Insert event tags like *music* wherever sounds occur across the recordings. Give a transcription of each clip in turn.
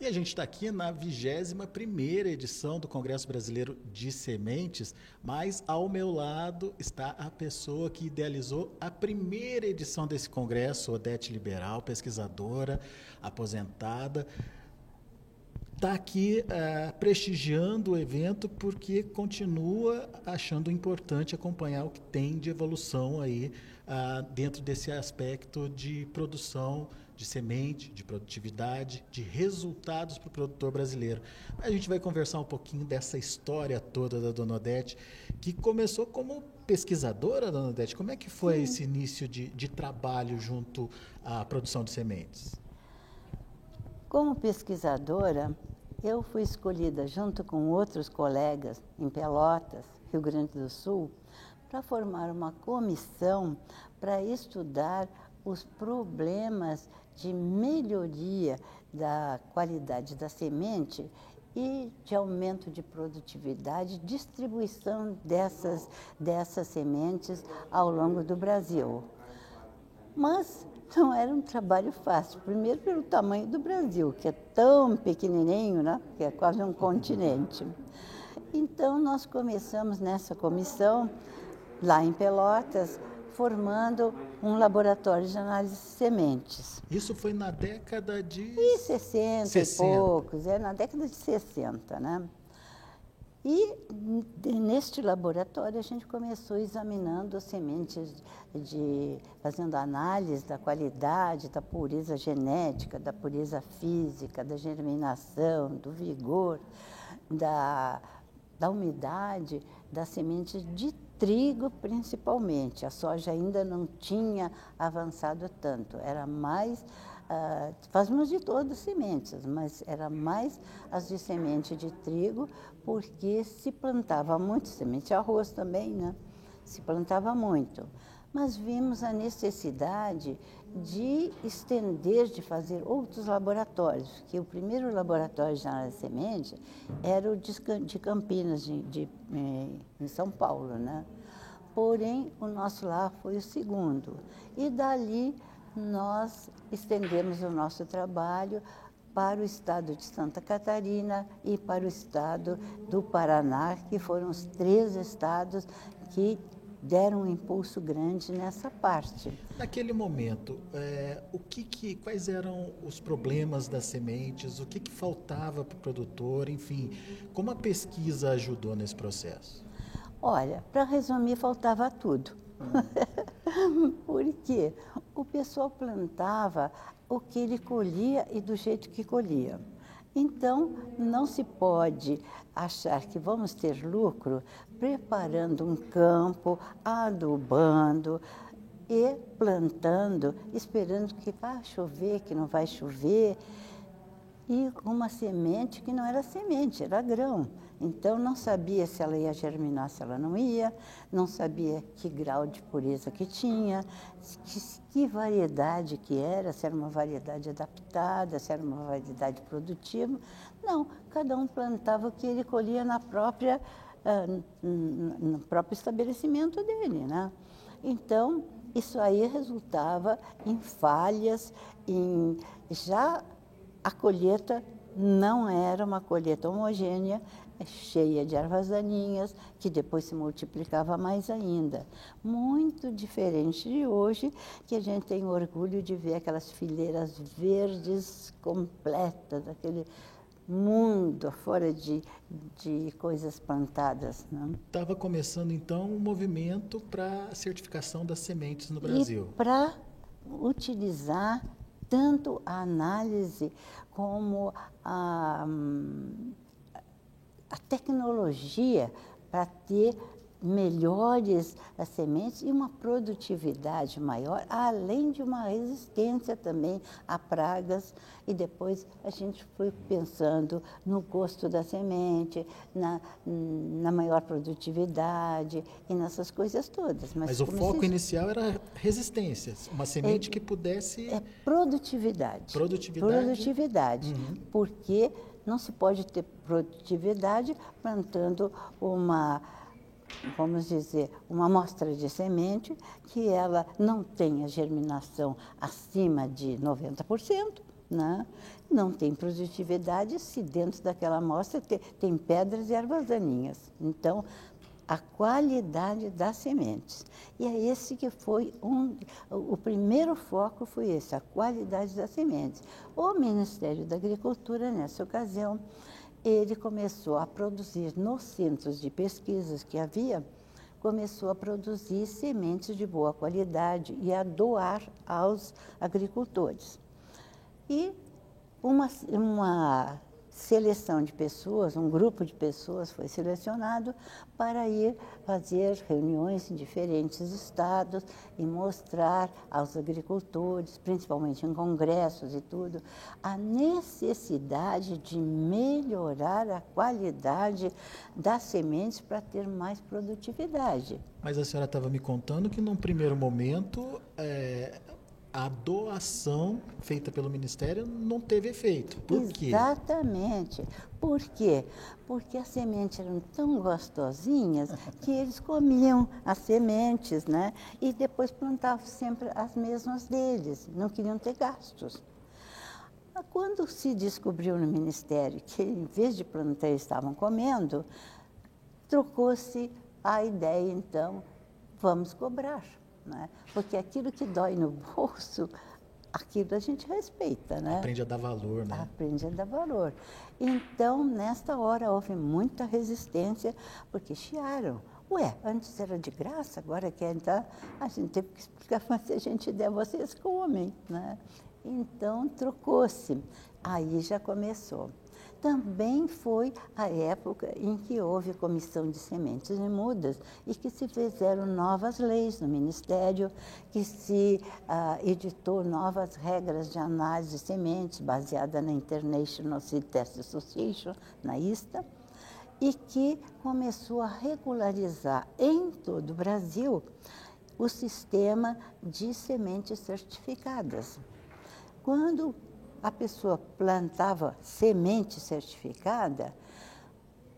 E a gente está aqui na 21ª edição do Congresso Brasileiro de Sementes, mas ao meu lado está a pessoa que idealizou a primeira edição desse congresso, Odete Liberal, pesquisadora, aposentada. Está aqui uh, prestigiando o evento porque continua achando importante acompanhar o que tem de evolução aí uh, dentro desse aspecto de produção de semente, de produtividade, de resultados para o produtor brasileiro. A gente vai conversar um pouquinho dessa história toda da Dona Odete, que começou como pesquisadora, Dona Odete. Como é que foi Sim. esse início de, de trabalho junto à produção de sementes? Como pesquisadora, eu fui escolhida junto com outros colegas em Pelotas, Rio Grande do Sul, para formar uma comissão para estudar os problemas de melhoria da qualidade da semente e de aumento de produtividade, distribuição dessas, dessas sementes ao longo do Brasil. Mas não era um trabalho fácil, primeiro pelo tamanho do Brasil, que é tão pequenininho, né? que é quase um continente. Então, nós começamos nessa comissão, lá em Pelotas, formando um laboratório de análise de sementes. Isso foi na década de... E 60, 60. e poucos, é na década de 60, né? E neste laboratório a gente começou examinando as sementes, de, fazendo análise da qualidade, da pureza genética, da pureza física, da germinação, do vigor, da, da umidade das sementes de trigo principalmente. A soja ainda não tinha avançado tanto, era mais, uh, fazíamos de todas as sementes, mas era mais as de semente de trigo, porque se plantava muito, semente de arroz também, né? Se plantava muito. Mas vimos a necessidade de estender, de fazer outros laboratórios, que o primeiro laboratório de análise de semente era o de Campinas, de, de, eh, em São Paulo, né? Porém, o nosso lá foi o segundo. E dali nós estendemos o nosso trabalho para o estado de Santa Catarina e para o estado do Paraná, que foram os três estados que deram um impulso grande nessa parte. Naquele momento, é, o que, que, quais eram os problemas das sementes, o que, que faltava para o produtor, enfim, como a pesquisa ajudou nesse processo? Olha, para resumir, faltava tudo. *laughs* Porque o pessoal plantava o que ele colhia e do jeito que colhia. Então, não se pode achar que vamos ter lucro preparando um campo, adubando e plantando, esperando que vai chover, que não vai chover, e uma semente que não era semente, era grão. Então, não sabia se ela ia germinar, se ela não ia, não sabia que grau de pureza que tinha, que, que variedade que era, se era uma variedade adaptada, se era uma variedade produtiva. Não, cada um plantava o que ele colhia na própria, uh, no próprio estabelecimento dele. Né? Então, isso aí resultava em falhas, em já a colheita não era uma colheita homogênea, cheia de ervas daninhas, que depois se multiplicava mais ainda. Muito diferente de hoje, que a gente tem orgulho de ver aquelas fileiras verdes completas, aquele mundo fora de, de coisas plantadas. Estava começando, então, um movimento para a certificação das sementes no Brasil. Para utilizar tanto a análise como a, a tecnologia para ter melhores sementes e uma produtividade maior, além de uma resistência também a pragas. E depois a gente foi pensando no gosto da semente, na, na maior produtividade e nessas coisas todas. Mas, Mas o foco inicial era resistência, uma semente é, que pudesse... É produtividade. Produtividade. Produtividade, uhum. porque não se pode ter produtividade plantando uma, vamos dizer, uma amostra de semente que ela não tenha germinação acima de 90%, né? não tem produtividade se dentro daquela amostra tem, tem pedras e ervas daninhas. Então, a qualidade das sementes. E é esse que foi um, o primeiro foco foi esse, a qualidade das sementes. O Ministério da Agricultura, nessa ocasião, ele começou a produzir nos centros de pesquisas que havia, começou a produzir sementes de boa qualidade e a doar aos agricultores. E uma, uma seleção de pessoas, um grupo de pessoas foi selecionado para ir fazer reuniões em diferentes estados e mostrar aos agricultores, principalmente em congressos e tudo, a necessidade de melhorar a qualidade das sementes para ter mais produtividade. Mas a senhora estava me contando que, num primeiro momento, é, a doação feita pelo Ministério não teve efeito. Por quê? Exatamente. Por quê? Porque as sementes eram tão gostosinhas que eles comiam as sementes, né? E depois plantavam sempre as mesmas deles, não queriam ter gastos. Quando se descobriu no Ministério que, em vez de plantar, estavam comendo, trocou-se a ideia, então, vamos cobrar. Né? Porque aquilo que dói no bolso, aquilo a gente respeita, né? Aprende a dar valor, né? Aprende a dar valor. Então, nesta hora, houve muita resistência, porque chiaram. Ué, antes era de graça, agora quer entrar. A gente teve que explicar, *laughs* mas se a gente der, vocês comem, né? Então, trocou-se. Aí já começou também foi a época em que houve comissão de sementes e mudas e que se fizeram novas leis no Ministério, que se uh, editou novas regras de análise de sementes baseada na International Seed Test Association, na ISTA, e que começou a regularizar em todo o Brasil o sistema de sementes certificadas. Quando a pessoa plantava semente certificada,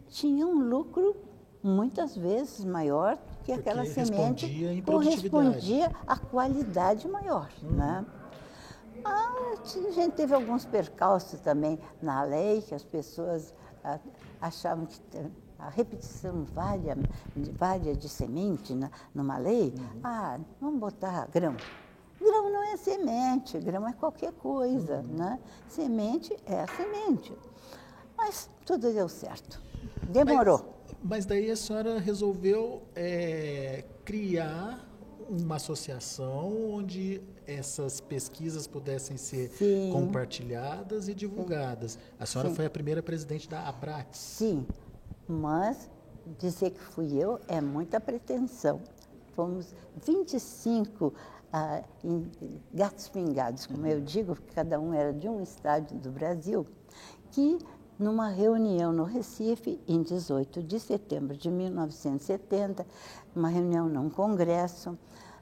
tinha um lucro muitas vezes maior que Porque aquela semente correspondia à qualidade maior. Uhum. Né? Ah, a gente teve alguns percalços também na lei, que as pessoas ah, achavam que a repetição vária, vária de semente na, numa lei, uhum. ah, vamos botar grão. Grão não é semente, grão é qualquer coisa, uhum. né? Semente é a semente. Mas tudo deu certo. Demorou. Mas, mas daí a senhora resolveu é, criar uma associação onde essas pesquisas pudessem ser Sim. compartilhadas e divulgadas. Sim. A senhora Sim. foi a primeira presidente da ABRAT. Sim, mas dizer que fui eu é muita pretensão. Fomos 25 ah, em gatos pingados, como eu digo, porque cada um era de um estádio do Brasil, que numa reunião no Recife, em 18 de setembro de 1970, uma reunião num congresso,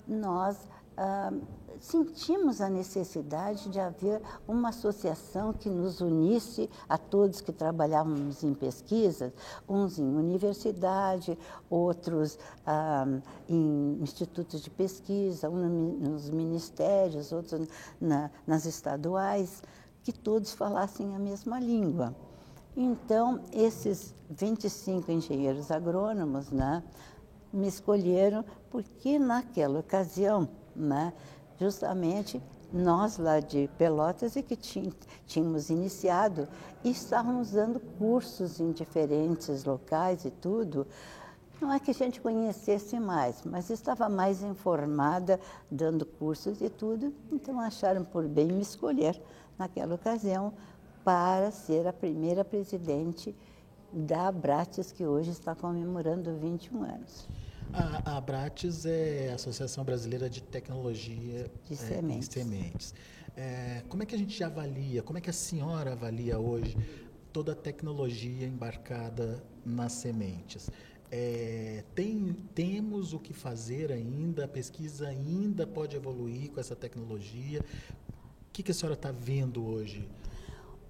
nós ah, sentimos a necessidade de haver uma associação que nos unisse a todos que trabalhávamos em pesquisa, uns em universidade, outros ah, em institutos de pesquisa, uns nos ministérios, outros na, nas estaduais, que todos falassem a mesma língua. Então, esses 25 engenheiros agrônomos né, me escolheram porque, naquela ocasião, né, justamente nós lá de Pelotas é que tínhamos iniciado e estávamos dando cursos em diferentes locais e tudo. Não é que a gente conhecesse mais, mas estava mais informada, dando cursos e tudo, então acharam por bem me escolher naquela ocasião para ser a primeira presidente da Abrates, que hoje está comemorando 21 anos. A, a Abrates é a Associação Brasileira de Tecnologia de Sementes. É, sementes. É, como é que a gente avalia, como é que a senhora avalia hoje toda a tecnologia embarcada nas sementes? É, tem, temos o que fazer ainda, a pesquisa ainda pode evoluir com essa tecnologia. O que, que a senhora está vendo hoje?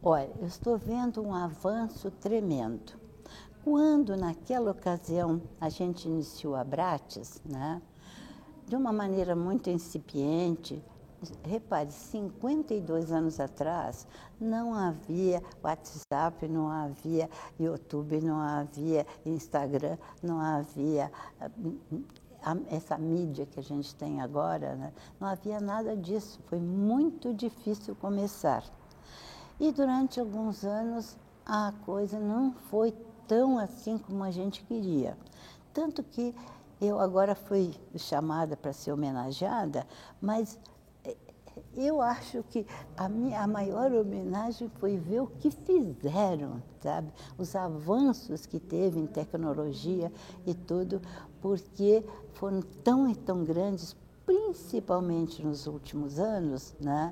Olha, eu estou vendo um avanço tremendo. Quando, naquela ocasião, a gente iniciou a Bratis, né, de uma maneira muito incipiente, repare, 52 anos atrás não havia WhatsApp, não havia YouTube, não havia Instagram, não havia essa mídia que a gente tem agora, né? não havia nada disso. Foi muito difícil começar. E durante alguns anos a coisa não foi tão assim como a gente queria. Tanto que eu agora fui chamada para ser homenageada, mas eh, eu acho que a, minha, a maior homenagem foi ver o que fizeram, sabe? Os avanços que teve em tecnologia e tudo, porque foram tão e tão grandes, principalmente nos últimos anos, né?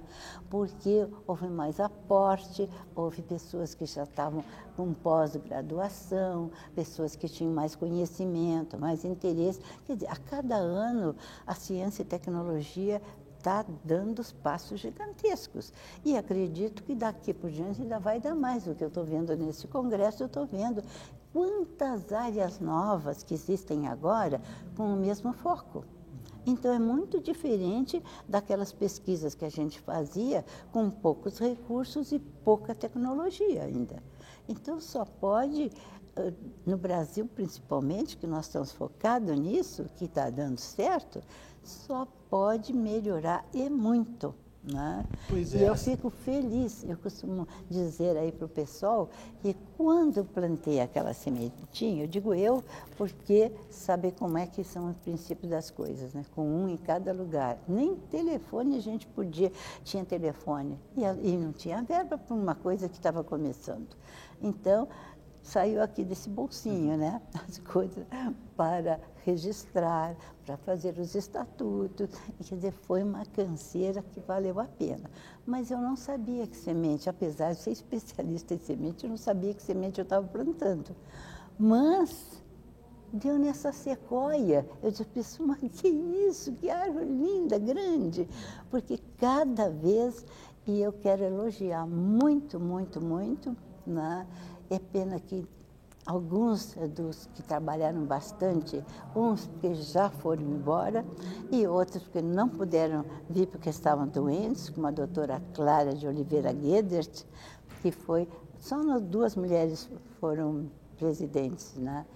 porque houve mais aporte, houve pessoas que já estavam com pós-graduação, pessoas que tinham mais conhecimento, mais interesse. Quer dizer, a cada ano a ciência e tecnologia está dando os passos gigantescos. E acredito que daqui por diante ainda vai dar mais. O que eu estou vendo nesse congresso, eu estou vendo quantas áreas novas que existem agora com o mesmo foco. Então, é muito diferente daquelas pesquisas que a gente fazia com poucos recursos e pouca tecnologia ainda. Então, só pode, no Brasil principalmente, que nós estamos focados nisso, que está dando certo, só pode melhorar e muito. Né? Pois é. E eu fico feliz, eu costumo dizer aí para o pessoal que quando eu plantei aquela sementinha, eu digo eu, porque saber como é que são os princípios das coisas, né? com um em cada lugar. Nem telefone a gente podia, tinha telefone, e, e não tinha verba para uma coisa que estava começando. Então, saiu aqui desse bolsinho, né? As coisas para registrar, para fazer os estatutos. E, quer dizer, foi uma canseira que valeu a pena. Mas eu não sabia que semente, apesar de ser especialista em semente, eu não sabia que semente eu estava plantando. Mas deu nessa sequoia. Eu disse, mas que isso, que árvore linda, grande. Porque cada vez, e eu quero elogiar muito, muito, muito, né? É pena que alguns dos que trabalharam bastante, uns que já foram embora e outros que não puderam vir porque estavam doentes, como a doutora Clara de Oliveira Guedert, que foi, só duas mulheres foram presidentes, né?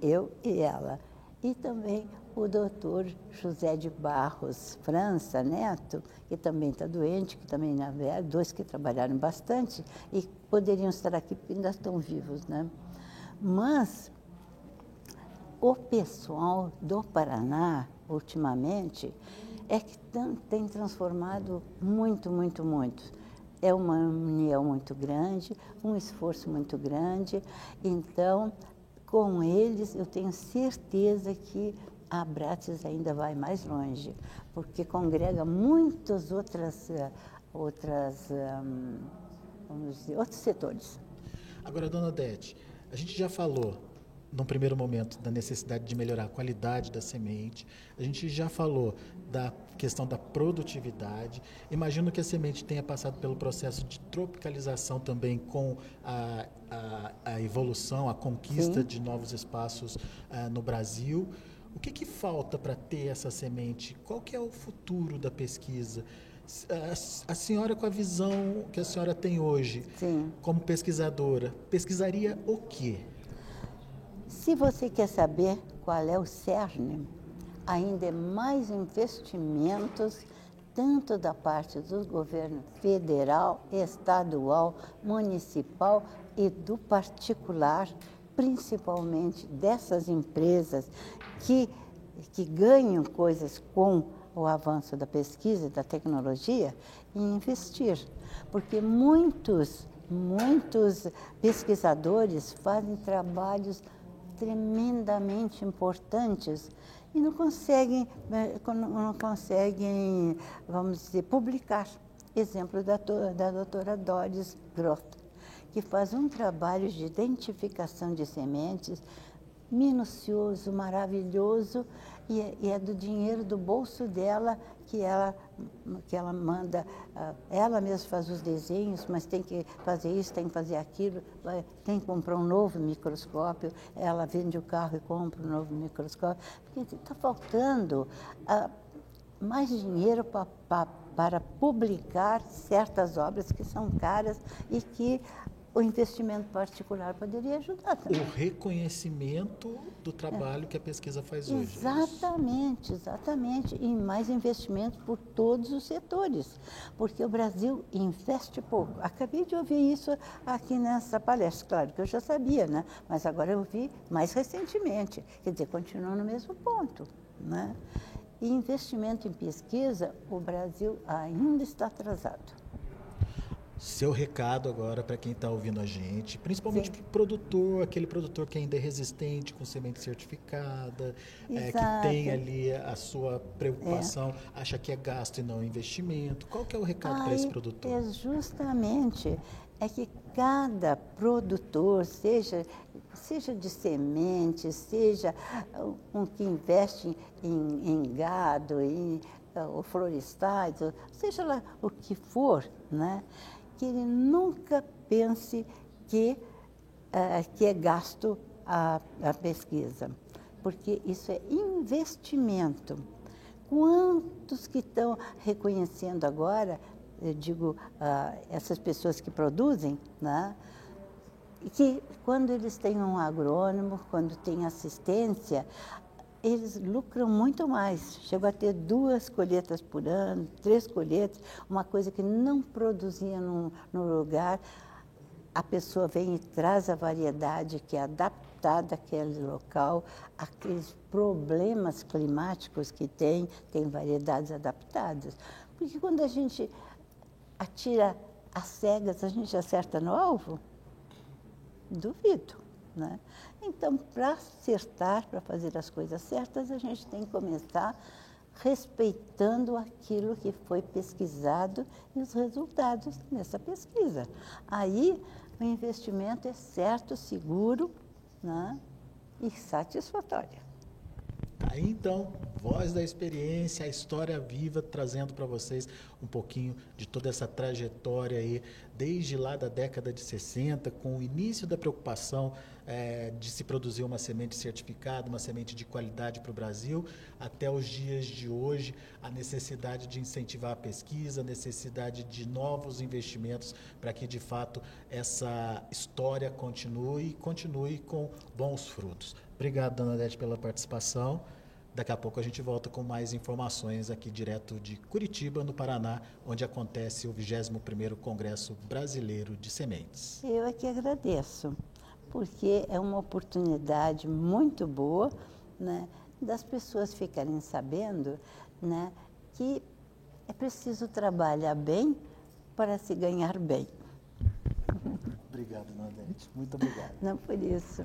eu e ela. E também o doutor José de Barros França Neto, que também está doente, que também na dois que trabalharam bastante e poderiam estar aqui porque ainda estão vivos, né? Mas o pessoal do Paraná, ultimamente, é que tem transformado muito, muito, muito. É uma união muito grande, um esforço muito grande. Então, com eles, eu tenho certeza que a Bratis ainda vai mais longe, porque congrega muitas outras, eh, outras um, vamos dizer, outros setores. Agora, dona Odete, a gente já falou, num primeiro momento, da necessidade de melhorar a qualidade da semente, a gente já falou da questão da produtividade. Imagino que a semente tenha passado pelo processo de tropicalização também com a, a, a evolução, a conquista Sim. de novos espaços uh, no Brasil. O que, que falta para ter essa semente? Qual que é o futuro da pesquisa? A, a, senhora, com a visão que a senhora tem hoje, Sim. como pesquisadora, pesquisaria o quê? Se você quer saber qual é o cerne, ainda é mais investimentos, tanto da parte do governo federal, estadual, municipal e do particular, principalmente dessas empresas que, que ganham coisas com o avanço da pesquisa e da tecnologia e investir. Porque muitos, muitos pesquisadores fazem trabalhos tremendamente importantes e não conseguem, não conseguem, vamos dizer, publicar. Exemplo da, da doutora Doris Groth, que faz um trabalho de identificação de sementes minucioso, maravilhoso, e é, e é do dinheiro do bolso dela que ela, que ela manda, ah, ela mesma faz os desenhos, mas tem que fazer isso, tem que fazer aquilo, tem que comprar um novo microscópio, ela vende o carro e compra um novo microscópio, porque está faltando. Ah, mais dinheiro para publicar certas obras que são caras e que o investimento particular poderia ajudar também. O reconhecimento do trabalho é. que a pesquisa faz hoje. É exatamente, exatamente. E mais investimento por todos os setores, porque o Brasil investe pouco. Acabei de ouvir isso aqui nessa palestra, claro que eu já sabia, né? mas agora eu vi mais recentemente. Quer dizer, continua no mesmo ponto. Né? E investimento em pesquisa, o Brasil ainda está atrasado seu recado agora para quem está ouvindo a gente, principalmente para o produtor, aquele produtor que ainda é resistente com semente certificada, é, que tem ali a sua preocupação, é. acha que é gasto e não investimento. Qual que é o recado para esse produtor? É justamente é que cada produtor, seja seja de sementes, seja um que investe em, em gado, em ou florestais, seja lá o que for, né? Que ele nunca pense que, uh, que é gasto a, a pesquisa, porque isso é investimento. Quantos que estão reconhecendo agora, eu digo, uh, essas pessoas que produzem, né? que quando eles têm um agrônomo, quando tem assistência, eles lucram muito mais. Chegou a ter duas colheitas por ano, três colheitas, uma coisa que não produzia no, no lugar. A pessoa vem e traz a variedade que é adaptada àquele local, aqueles problemas climáticos que tem, tem variedades adaptadas. Porque quando a gente atira as cegas, a gente acerta no alvo? Duvido. Né? Então, para acertar, para fazer as coisas certas, a gente tem que começar respeitando aquilo que foi pesquisado e os resultados nessa pesquisa. Aí, o investimento é certo, seguro né? e satisfatório. Aí então, voz da experiência, a história viva, trazendo para vocês um pouquinho de toda essa trajetória aí, desde lá da década de 60, com o início da preocupação é, de se produzir uma semente certificada, uma semente de qualidade para o Brasil, até os dias de hoje, a necessidade de incentivar a pesquisa, a necessidade de novos investimentos para que, de fato, essa história continue e continue com bons frutos. Obrigado, dona Odete, pela participação. Daqui a pouco a gente volta com mais informações aqui direto de Curitiba, no Paraná, onde acontece o 21º Congresso Brasileiro de Sementes. Eu aqui agradeço, porque é uma oportunidade muito boa né, das pessoas ficarem sabendo né, que é preciso trabalhar bem para se ganhar bem. Obrigado, Nadete. Muito obrigado. Não por isso.